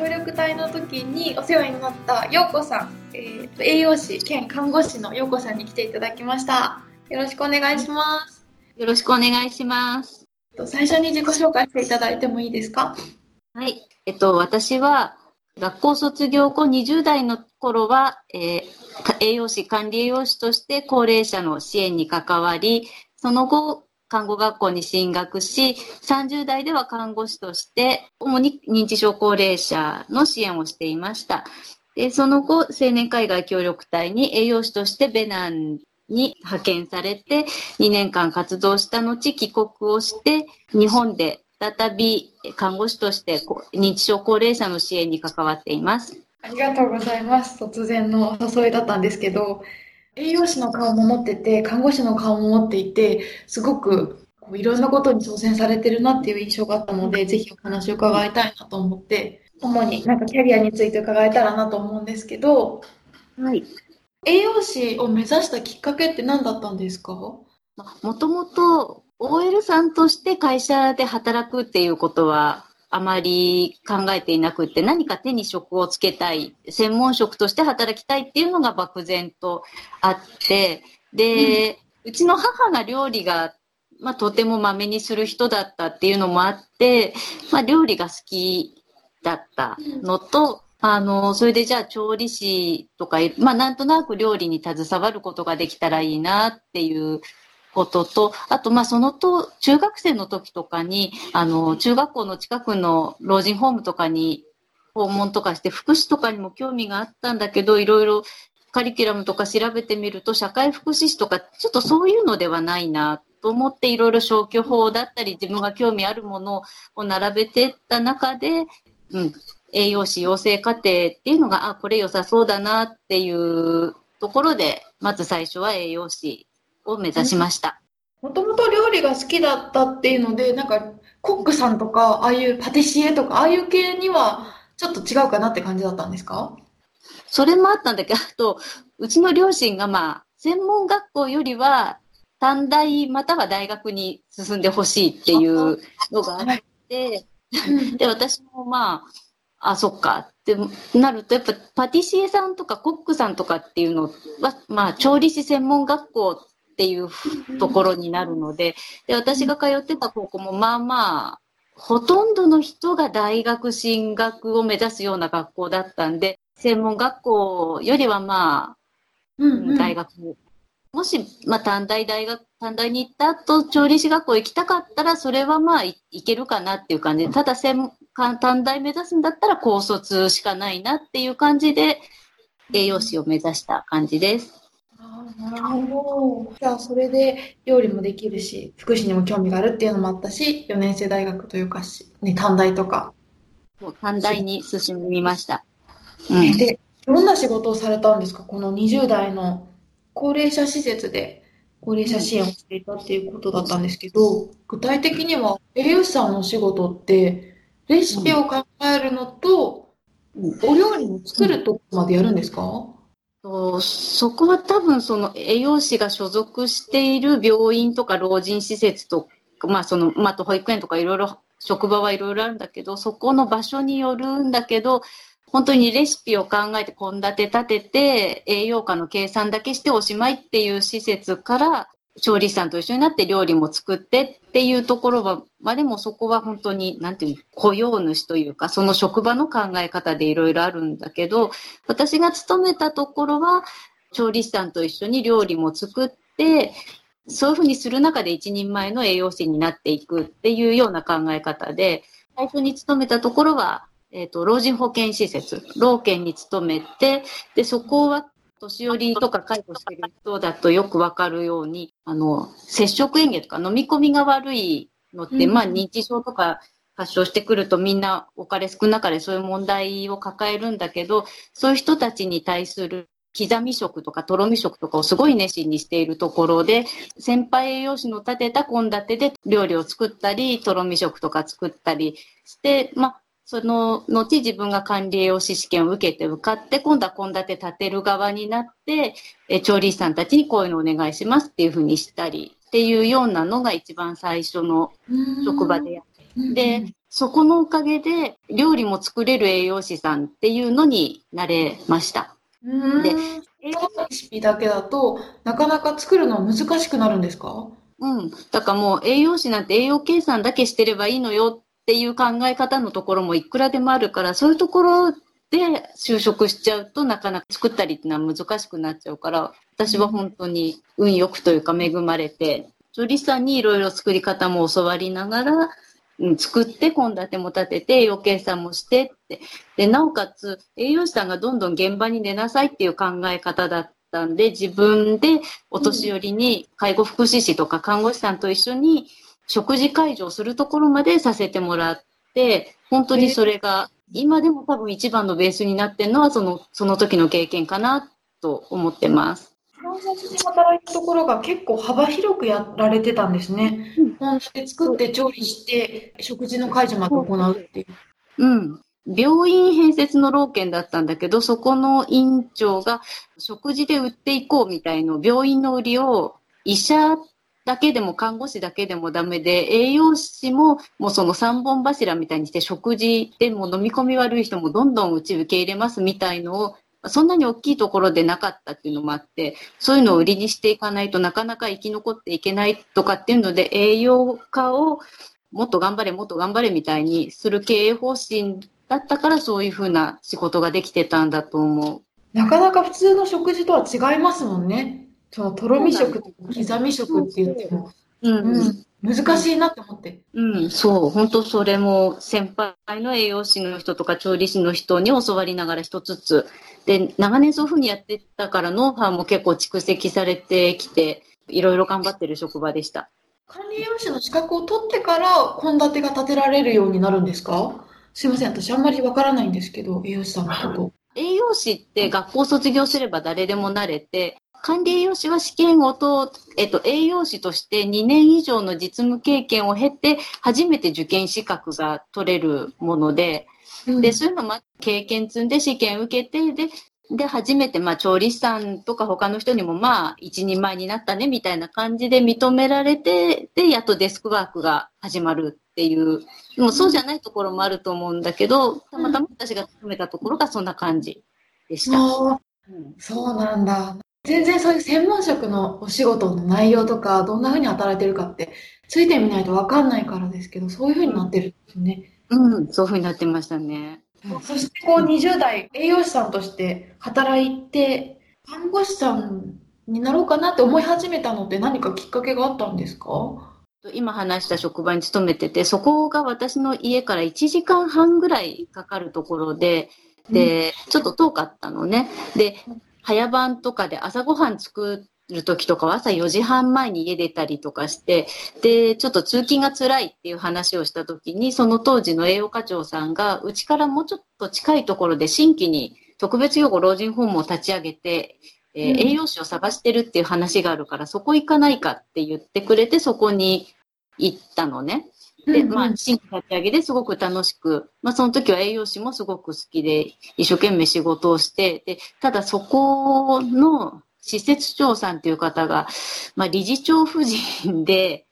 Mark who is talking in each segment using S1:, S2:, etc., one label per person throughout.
S1: 協力隊の時にお世話になった陽子さん、えー、栄養士兼看護師の陽子さんに来ていただきました。よろしくお願いします。
S2: よろしくお願いします。
S1: 最初に自己紹介していただいてもいいですか？
S2: はい。えっと私は学校卒業後20代の頃は、えー、栄養士、管理栄養士として高齢者の支援に関わり、その後、看護学校に進学し、30代では看護師として、主に認知症高齢者の支援をしていました。でその後、青年海外協力隊に栄養士としてベナンに派遣されて、2年間活動した後、帰国をして、日本で再び看護師として認知症高齢者の支援に関わっています。
S1: ありがとうございます。突然のお誘いだったんですけど、栄養士の顔も持ってて、看護師の顔も持っていて、すごくこういろんなことに挑戦されてるなっていう印象があったので、ぜひお話を伺いたいなと思って、主になんかキャリアについて伺えたらなと思うんですけど、
S2: はい。
S1: 栄養士を目指したきっかけって何だったんですか？も
S2: ともと OL さんとして会社で働くっていうことはあまり考えていなくて、何か手に職をつけたい、専門職として働きたいっていうのが漠然とあって、で、うん、うちの母が料理が、まあ、とてもまめにする人だったっていうのもあって、まあ、料理が好きだったのと、あの、それでじゃあ調理師とか、まあなんとなく料理に携わることができたらいいなっていうことと、あと、まあ、そのと、中学生の時とかに、あの、中学校の近くの老人ホームとかに訪問とかして、福祉とかにも興味があったんだけど、いろいろカリキュラムとか調べてみると、社会福祉士とか、ちょっとそういうのではないな、と思っていろいろ消去法だったり、自分が興味あるものを並べてった中で、うん、栄養士養成課程っていうのが、あ、これ良さそうだなっていうところで、まず最初は栄養士を目指しました。
S1: もともと料理が好きだったっていうので、なんか、コックさんとか、ああいうパティシエとか、ああいう系には、ちょっと違うかなって感じだったんですか？
S2: それもあったんだけど、あと、うちの両親がまあ、専門学校よりは、短大または大学に進んでほしいっていうのがあって、で、私もまあ、あ、そっかってなると、やっぱパティシエさんとかコックさんとかっていうのは、まあ、調理師専門学校っていうところになるので、で私が通ってた高校もまあまあ、ほとんどの人が大学進学を目指すような学校だったんで、専門学校よりはまあ、うんうん、大学、もし、まあ、短大大学、短大に行った後、調理師学校行きたかったら、それはまあい、いけるかなっていう感じで、ただ専、短大目指すんだったら高卒しかないなっていう感じで、栄養士を目指した感じです。
S1: なるほど。じゃあ、それで料理もできるし、福祉にも興味があるっていうのもあったし、4年生大学というかし、ね、短大とか。
S2: もう短大に進みました。
S1: うん、で、どんな仕事をされたんですか？この20代の高齢者施設で高齢者支援をしていたっていうことだったんですけど、具体的には栄養士さんのお仕事って、レシピを考えるのと、お料理を作るとこまでやるんですか、
S2: とそこは多分その栄養士が所属している病院とか老人施設とまあその、まあ、と保育園とかいろいろ職場はいろいろあるんだけどそこの場所によるんだけど本当にレシピを考えて献立立てて栄養価の計算だけしておしまいっていう施設から調理師さんと一緒になって料理も作ってっていうところは、まあでもそこは本当に、なんていうの雇用主というか、その職場の考え方でいろいろあるんだけど、私が勤めたところは、調理師さんと一緒に料理も作って、そういうふうにする中で一人前の栄養士になっていくっていうような考え方で、最初に勤めたところは、えっ、ー、と、老人保健施設、老健に勤めて、で、そこは年寄りとか介護してる人だとよくわかるように、あの、接触園芸とか飲み込みが悪いのって、うん、まあ認知症とか発症してくるとみんなお金少なかれそういう問題を抱えるんだけど、そういう人たちに対する刻み食とかとろみ食とかをすごい熱心にしているところで、先輩栄養士の立てた献立で料理を作ったり、とろみ食とか作ったりして、まあ、その後自分が管理栄養士試験を受けて受かって、今度は献立立てる側になって、え調理師さんたちにこういうのお願いしますっていうふうにしたりっていうようなのが一番最初の職場でやってで、そこのおかげで料理も作れる栄養士さんっていうのになれました。
S1: で、栄養レシピだけだとなかなか作るの難しくなるんですか？
S2: うん。だからもう栄養士なんて栄養計算だけしてればいいのよっていう考え方のところもいくらでもあるから、そういうところで就職しちゃうとなかなか作ったりっていうのは難しくなっちゃうから、私は本当に運よくというか恵まれて、調理師さんにいろいろ作り方も教わりながら、うん、作って献立も立てて栄養計算もしてって。で、なおかつ栄養士さんがどんどん現場に出なさいっていう考え方だったんで、自分でお年寄りに介護福祉士とか看護師さんと一緒に食事介助をするところまでさせてもらって、本当にそれが今でも多分一番のベースになってるのはその、その時の経験かなと思ってます。
S1: フランスで働いたところが結構幅広くやられてたんですね。本で作って調理して食事の介助まで行うっていう。
S2: うん。病院併設の老犬だったんだけど、そこの院長が食事で売っていこうみたいの病院の売りを医者だけでも看護師だけでもダメで、栄養士ももうその三本柱みたいにして食事でも飲み込み悪い人もどんどんうち受け入れますみたいのをそんなに大きいところでなかったっていうのもあって、そういうのを売りにしていかないとなかなか生き残っていけないとかっていうので、栄養価をもっと頑張れ、もっと頑張れみたいにする経営方針だったからそういうふうな仕事ができてたんだと思う。
S1: なかなか普通の食事とは違いますもんね。そのとろみ食とか刻み食って言っても、
S2: うん、
S1: うん、難しいなって思って。
S2: うん、そう、本当それも先輩の栄養士の人とか調理師の人に教わりながら一つずつ。で、長年そういうふうにやってたからノウハウも結構蓄積されてきて、いろいろ頑張ってる職場でした。
S1: 管理栄養士の資格を取ってから献立が立てられるようになるんですか？すいません、私あんまりわからないんですけど、栄養士さんのこと。
S2: 栄養士って学校卒業すれば誰でもなれて、管理栄養士は試験をと、えっと、栄養士として2年以上の実務経験を経て、初めて受験資格が取れるもので、
S1: うん
S2: で、そういうのも経験積んで試験受けて、で、で、初めて、まあ、調理師さんとか他の人にも、まあ、一人前になったね、みたいな感じで認められて、で、やっとデスクワークが始まるっていう、でもそうじゃないところもあると思うんだけど、たまたま私が勤めたところがそんな感じでした。
S1: そう
S2: うん
S1: そうなんだ。全然そういう専門職のお仕事の内容とか、どんな風に働いてるかって、ついてみないとわかんないからですけど、そういう風になってるんですね。
S2: うん、そういうふうになってましたね。
S1: そしてこう20代栄養士さんとして働いて、看護師さんになろうかなって思い始めたのって何かきっかけがあったんですか？
S2: 今話した職場に勤めてて、そこが私の家から1時間半ぐらいかかるところで、で、ちょっと遠かったのね。で、早番とかで朝ごはん作る時とかは朝4時半前に家出たりとかして、で、ちょっと通勤が辛いっていう話をした時に、その当時の栄養課長さんが、うちからもうちょっと近いところで新規に特別養護老人ホームを立ち上げて、えー
S1: うん
S2: 栄養士を探してるっていう話があるから、そこ行かないかって言ってくれて、そこに行ったのね。で、まあ、新規立ち上げですごく楽しく、まあ、その時は栄養士もすごく好きで、一生懸命仕事をして、で、ただそこの施設長さんっていう方が、まあ、理事長夫人で、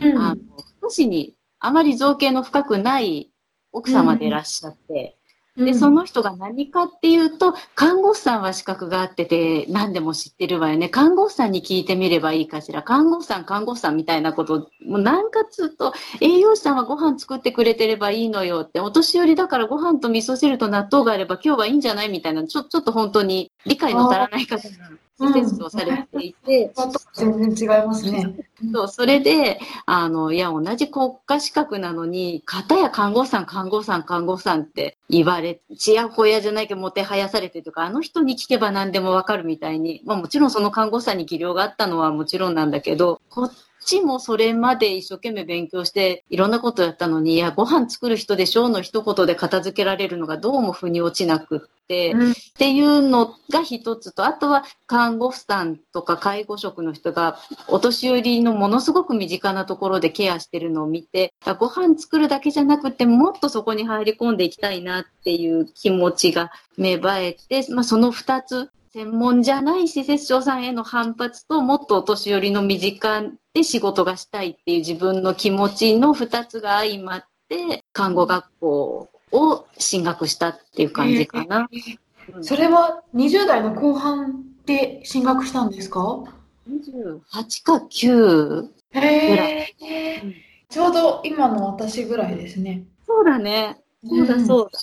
S1: うん。
S2: あの、少しにあまり造形の深くない奥様でいらっしゃって、で、その人が何かっていうと、看護師さんは資格があってて、何でも知ってるわよね。看護師さんに聞いてみればいいかしら。看護師さん、看護師さんみたいなこと、もう何かつうと、栄養士さんはご飯作ってくれてればいいのよって、お年寄りだからご飯と味噌汁と納豆があれば今日はいいんじゃないみたいな、ちょ、ちょっと本当に理解の足らない方が施設をされていて、
S1: 全然違いますね。
S2: そう、それで、あの、いや、同じ国家資格なのに、方や看護師さん、看護師さん、看護師さんって言われ、ちやほやじゃないけど、もてはやされてとか、あの人に聞けば何でもわかるみたいに、まあもちろんその看護師さんに技量があったのはもちろんなんだけど、こっちもそれまで一生懸命勉強して、いろんなことやったのに、いや、ご飯作る人でしょうの一言で片付けられるのがどうも腑に落ちなくって、
S1: うん。
S2: っていうのが一つと、あとは看護婦さんとか介護職の人がお年寄りのものすごく身近なところでケアしてるのを見て、あご飯作るだけじゃなくてもっとそこに入り込んでいきたいなっていう気持ちが芽生えて、まあ、その二つ、専門じゃない施設長さんへの反発と、もっとお年寄りの身近で仕事がしたいっていう自分の気持ちの二つが相まって、看護学校を進学したっていう感じかな。
S1: それは20代の後半で進学したんですか
S2: ？28か9ぐらい。
S1: ちょうど今の私ぐらいですね。
S2: そうだね。そうだそうだ。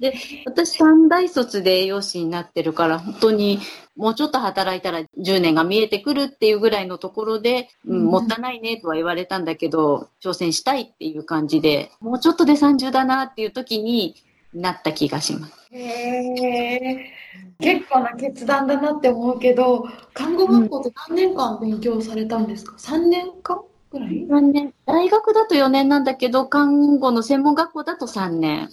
S2: で、私三大卒で栄養士になってるから、本当にもうちょっと働いたら10年が見えてくるっていうぐらいのところで、うん、もったいないねとは言われたんだけど、挑戦したいっていう感じで、もうちょっとで30だなっていう時になった気がします。へ
S1: え。結構な決断だなって思うけど、看護学校って何年間勉強されたんですか、うん、?3 年間ぐらい
S2: ?3 年。大学だと4年なんだけど、看護の専門学校だと3年。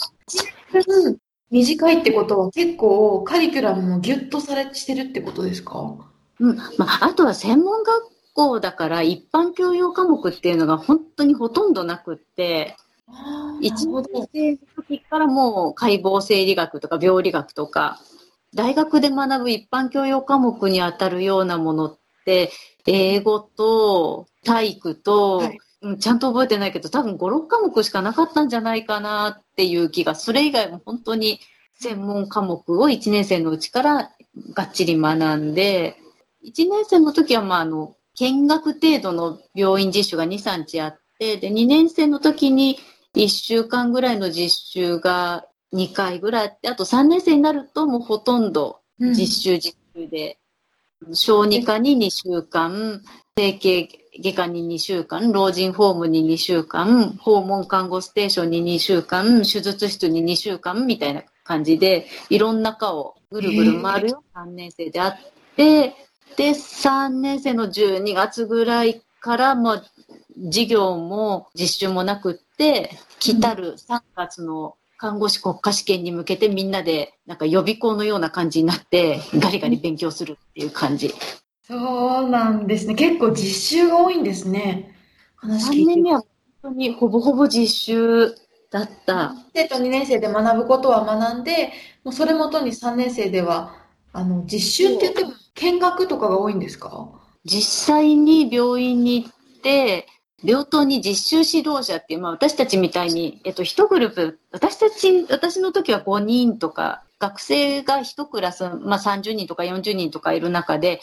S1: 短いってことは結構カリキュラムもギュッとされしてるってことですか？
S2: うん。まあ、あとは専門学校だから一般教養科目っていうのが本当にほとんどなくって、一年生の時からもう解剖生理学とか病理学とか、大学で学ぶ一般教養科目にあたるようなものって、英語と体育と、はいちゃんと覚えてないけど、多分5、6科目しかなかったんじゃないかなっていう気が、それ以外も本当に専門科目を1年生のうちからがっちり学んで、1年生の時は、まあ、あの、見学程度の病院実習が2、3日あって、で、2年生の時に1週間ぐらいの実習が2回ぐらいあって、あと3年生になるともうほとんど実習実習で、うん、小児科に2週間、整形外科に2週間、老人ホームに2週間、訪問看護ステーションに2週間、手術室に2週間みたいな感じで、いろんな科をぐるぐる回るよ、3年生であって、で、3年生の12月ぐらいから、もう、授業も実習もなくって、来たる3月の看護師国家試験に向けてみんなで、なんか予備校のような感じになって、ガリガリ勉強するっていう感じ。
S1: そうなんですね。結構実習が多いんですね。
S2: 話聞いて。3年目は本当にほぼほぼ実習だった。
S1: 生徒2年生で学ぶことは学んで、もうそれもとに3年生では、あの、実習って言っても見学とかが多いんですか？
S2: 実際に病院に行って、病棟に実習指導者っていう、まあ私たちみたいに、えっと、一グループ、私たち、私の時は5人とか、学生が一クラス、まあ30人とか40人とかいる中で、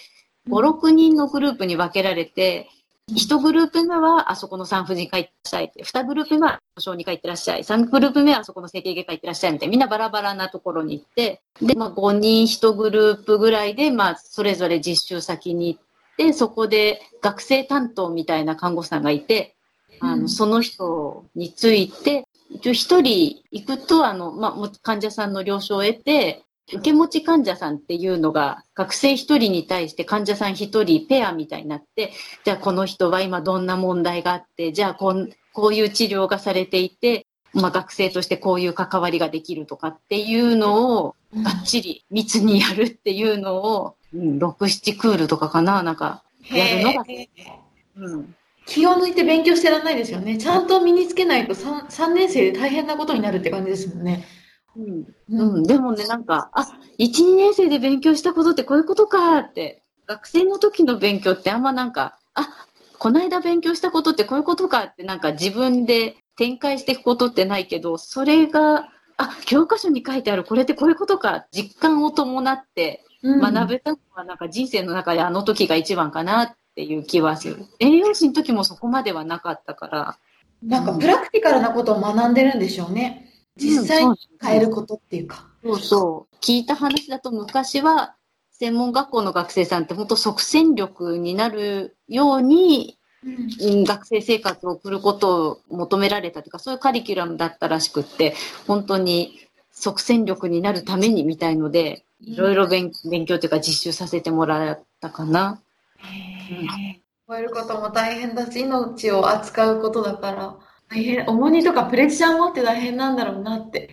S2: 5、6人のグループに分けられて、1グループ目はあそこの産婦人科行ってらっしゃいって、2グループ目は小児科行ってらっしゃい、3グループ目はあそこの整形外科行ってらっしゃいみたいな、みんなバラバラなところに行って、で、まあ5人1グループぐらいで、まあそれぞれ実習先に行って、そこで学生担当みたいな看護師さんがいて、あの、その人について、一応一人行くと、あの、まあ、患者さんの了承を得て、受け持ち患者さんっていうのが、学生一人に対して患者さん一人ペアみたいになって、じゃあこの人は今どんな問題があって、じゃあこんこういう治療がされていて、まあ、学生としてこういう関わりができるとかっていうのを、がっちり密にやるっていうのを、うん、6、7クールとかかな、なんか、やるのが、
S1: うん。気を抜いて勉強してらんないですよね。ちゃんと身につけないと 3, 3年生で大変なことになるって感じですもんね。
S2: うん、うん、でもね、なんか、あ、1、2年生で勉強したことってこういうことかって、学生の時の勉強ってあんまなんか、あ、この間勉強したことってこういうことかってなんか自分で展開していくことってないけど、それが、あ、教科書に書いてあるこれってこういうことか、実感を伴って学べたのはなんか人生の中であの時が一番かなっていう気はする。栄養士の時もそこまではなかったから。
S1: なんかプラクティカルなことを学んでるんでしょうね。実際に変えることっていうか。
S2: そうそう。聞いた話だと昔は、専門学校の学生さんって本当即戦力になるように、うん、学生生活を送ることを求められたというか、そういうカリキュラムだったらしくって、本当に即戦力になるためにみたいので、いろいろ勉強というか実習させてもらったかな。
S1: へえ。超えることも大変だし、命を扱うことだから。大変、重荷とかプレッシャーもあって大変なんだろうなって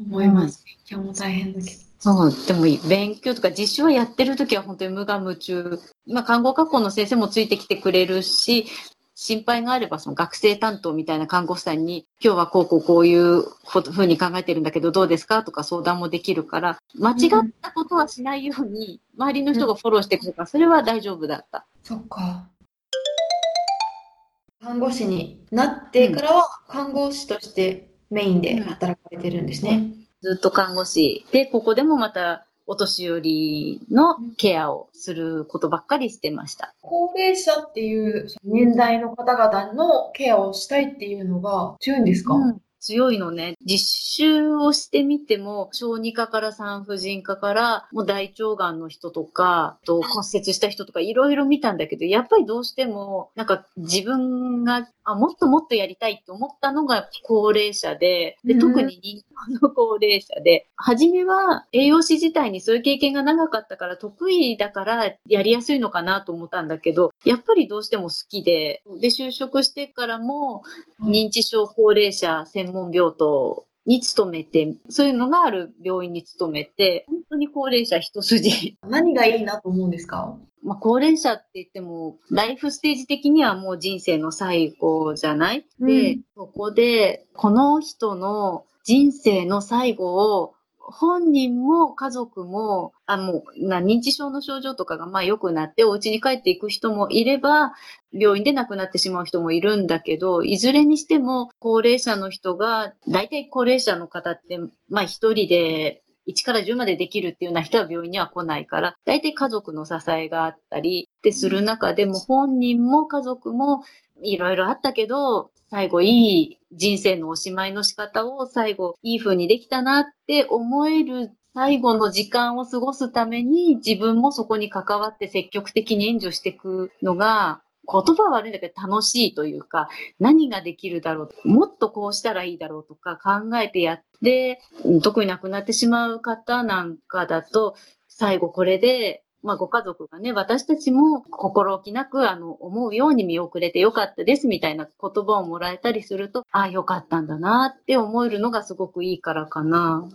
S1: 思います。勉強も大変だけど。
S2: そう、でも勉強とか実習はやってる時は本当に無我夢中。まあ、看護学校の先生もついてきてくれるし、心配があればその学生担当みたいな看護師さんに、今日はこうこうこういうふうに考えてるんだけどどうですかとか相談もできるから、間違ったことはしないように、周りの人がフォローしてくれるから、それは大丈夫だった。
S1: そっか。看護師になってからは、看護師としてメインで働かれてるんですね。
S2: ずっと看護師で、ここでもまたお年寄りのケアをすることばっかりしてました。
S1: 高齢者っていう年代の方々のケアをしたいっていうのが強いんですか、
S2: うん強いのね。実習をしてみても、小児科から産婦人科から、もう大腸がんの人とか、と骨折した人とかいろいろ見たんだけど、やっぱりどうしても、なんか自分が、あ、もっともっとやりたいって思ったのが高齢者で、で
S1: うん
S2: 特に認知症の高齢者で、初めは栄養士自体にそういう経験が長かったから得意だからやりやすいのかなと思ったんだけど、やっぱりどうしても好きで、で、就職してからも、認知症高齢者専門病棟に勤めて、そういうのがある病院に勤めて、本当に高齢者一筋。
S1: 何がいいなと思うんですか？
S2: まあ、高齢者って言っても、ライフステージ的にはもう人生の最後じゃない、で
S1: うん、
S2: そこで、この人の人生の最後を、本人も家族も、あ、もう、な認知症の症状とかがまあ良くなって、お家に帰っていく人もいれば、病院で亡くなってしまう人もいるんだけど、いずれにしても高齢者の人が、大体高齢者の方って、まあ一人で1から10までできるっていうような人は病院には来ないから、大体家族の支えがあったりってする中でも、本人も家族もいろいろあったけど、最後いい人生のおしまいの仕方を最後いい風にできたなって思える最後の時間を過ごすために自分もそこに関わって積極的に援助していくのが言葉は悪いんだけど楽しいというか何ができるだろうもっとこうしたらいいだろうとか考えてやって特に亡くなってしまう方なんかだと最後これでまあ、ご家族がね、私たちも心置きなく、あの、思うように見送れてよかったですみたいな言葉をもらえたりすると、ああ、よかったんだなって思えるのがすごくいいからかな。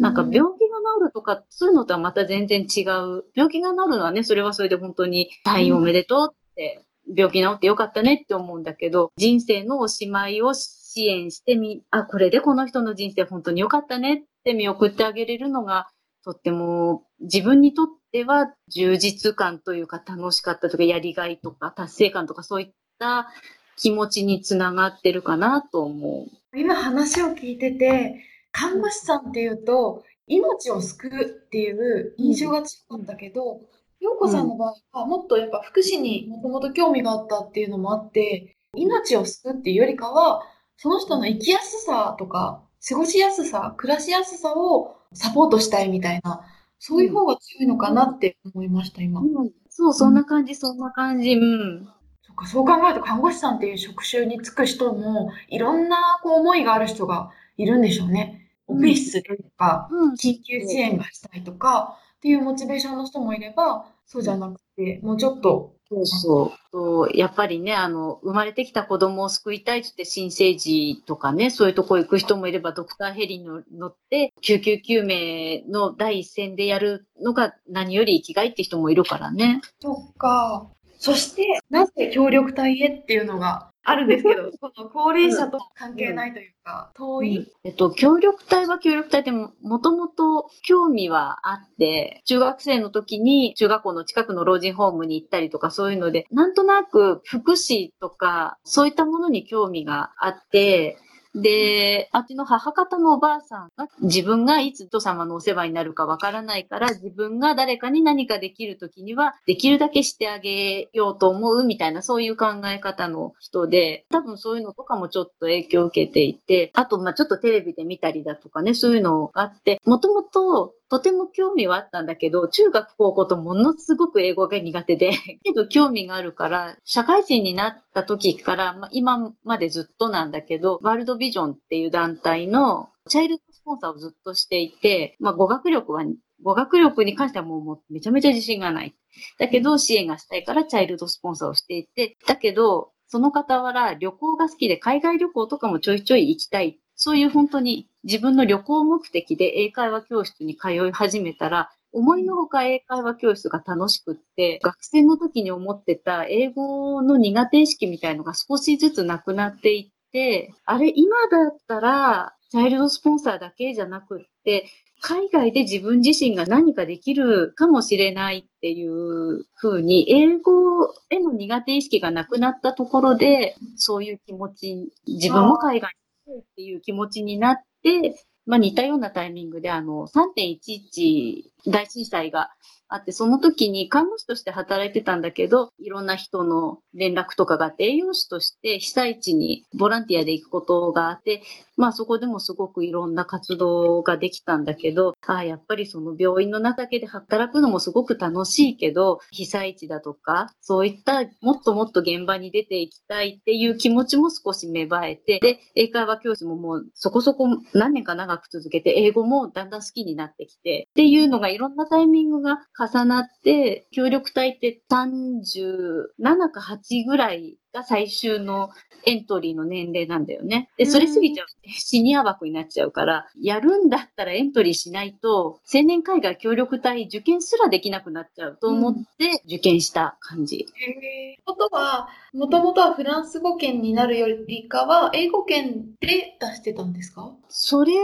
S2: なんか病気が治るとか、そういうのとはまた全然違う。病気が治るのはね、それはそれで本当に退院おめでとうって、病気治ってよかったねって思うんだけど、人生のおしまいを支援してみ、あ、これでこの人の人生本当によかったねって見送ってあげれるのが、とっても自分にとっては充実感というか楽しかったとかやりがいとか達成感とかそういった気持ちにつながってるかなと思う。
S1: 今話を聞いてて、看護師さんっていうと、命を救うっていう印象が強かったけど、陽子さんの場合はもっとやっぱ福祉にもともと興味があったっていうのもあって、命を救うっていうよりかは、その人の生きやすさとか、過ごしやすさ、暮らしやすさをサポートしたいみたいな、そういう方が強いのかなって思いました、今。
S2: そう、そんな感じ、そんな感じ。うん。
S1: そっか、そう考えると看護師さんっていう職種に就く人も、いろんなこう思いがある人がいるんでしょうね。オペ室とか、
S2: うん、
S1: 緊急支援がしたいとか、っていうモチベーションの人もいれば、そうじゃなくて、もうちょっと、
S2: そうそう。やっぱりね、あの、生まれてきた子供を救いたいってって新生児とかね、そういうとこ行く人もいれば、ドクターヘリに乗って、救急救命の第一線でやるのが何より生きがいって人もいるからね。
S1: そっか。そして、なぜ協力隊へっていうのがあるんですけど、この高齢者と関係ないというか、遠い？
S2: えっと、協力隊は協力隊でも、もともと興味はあって、中学生の時に中学校の近くの老人ホームに行ったりとかそういうので、なんとなく福祉とか、そういったものに興味があって、で、あっちの母方のおばあさんが自分がいつ人様のお世話になるかわからないから自分が誰かに何かできるときにはできるだけしてあげようと思うみたいなそういう考え方の人で多分そういうのとかもちょっと影響を受けていてあとまあちょっとテレビで見たりだとかねそういうのがあってもともととても興味はあったんだけど、中学高校とものすごく英語が苦手で、けど興味があるから、社会人になった時から、まあ、今までずっとなんだけど、ワールドビジョンっていう団体のチャイルドスポンサーをずっとしていて、まあ、語学力は、語学力に関してはもうもうめちゃめちゃ自信がない。だけど、支援がしたいからチャイルドスポンサーをしていて、だけど、その傍ら旅行が好きで海外旅行とかもちょいちょい行きたい。そういう本当に自分の旅行目的で英会話教室に通い始めたら、思いのほか英会話教室が楽しくって、学生の時に思ってた英語の苦手意識みたいのが少しずつなくなっていって、あれ、今だったら、チャイルドスポンサーだけじゃなくって、海外で自分自身が何かできるかもしれないっていう風に、英語への苦手意識がなくなったところで、そういう気持ち、自分も海外っていう気持ちになって、まあ似たようなタイミングであの3.11大震災があって、その時に看護師として働いてたんだけど、いろんな人の連絡とかがあって、栄養士として被災地にボランティアで行くことがあって、まあそこでもすごくいろんな活動ができたんだけど、ああ、やっぱりその病院の中で働くのもすごく楽しいけど、被災地だとか、そういったもっともっと現場に出ていきたいっていう気持ちも少し芽生えて、で、英会話教師ももうそこそこ何年か長く続けて、英語もだんだん好きになってきて、っていうのがいろんなタイミングが重なって、協力隊って37か8ぐらいが最終のエントリーの年齢なんだよね。で、それ過ぎちゃうとシニア枠になっちゃうから、やるんだったらエントリーしないと、青年海外協力隊受験すらできなくなっちゃうと思って受験した感じ。
S1: へ、うん、ことは、もともとはフランス語圏になるよりかは、英語圏で出してたんですか？
S2: それは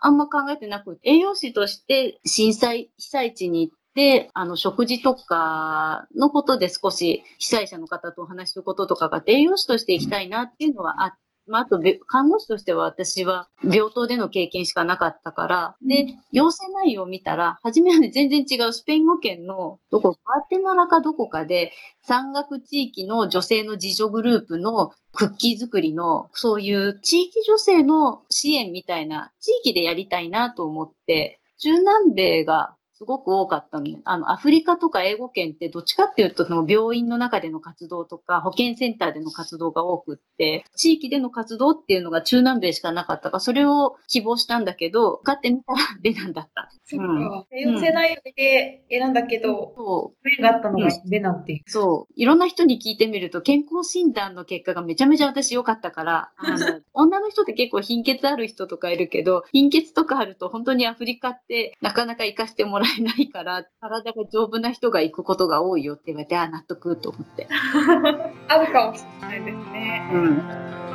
S2: あんま考えてなく、栄養士として震災、被災地に行って、で、あの、食事とかのことで少し被災者の方とお話しすることとかが栄養士としていきたいなっていうのはあって、まあ、あと、看護師としては私は病棟での経験しかなかったから、で、要請内容を見たら、初めはね、全然違うスペイン語圏の、どこ、ガテマラかどこかで、山岳地域の女性の自助グループのクッキー作りの、そういう地域女性の支援みたいな、地域でやりたいなと思って、中南米がすごく多かったのね。あの、アフリカとか英語圏ってどっちかっていうと、その病院の中での活動とか、保健センターでの活動が多くって、地域での活動っていうのが中南米しかなかったから、それを希望したんだけど、買ってみたらベナンだった。
S1: そっか。多様性内容で選んだけど、そう。ベがあったのがベナンっていう。
S2: そう。いろんな人に聞いてみると、健康診断の結果がめちゃめちゃ私良かったから、あの、女の人って結構貧血ある人とかいるけど、貧血とかあると本当にアフリカってなかなか活かしてもらえないから、体が丈夫な人が行くことが多いよって言われて、あ、納得と思って。
S1: あるかもしれないですね。うん。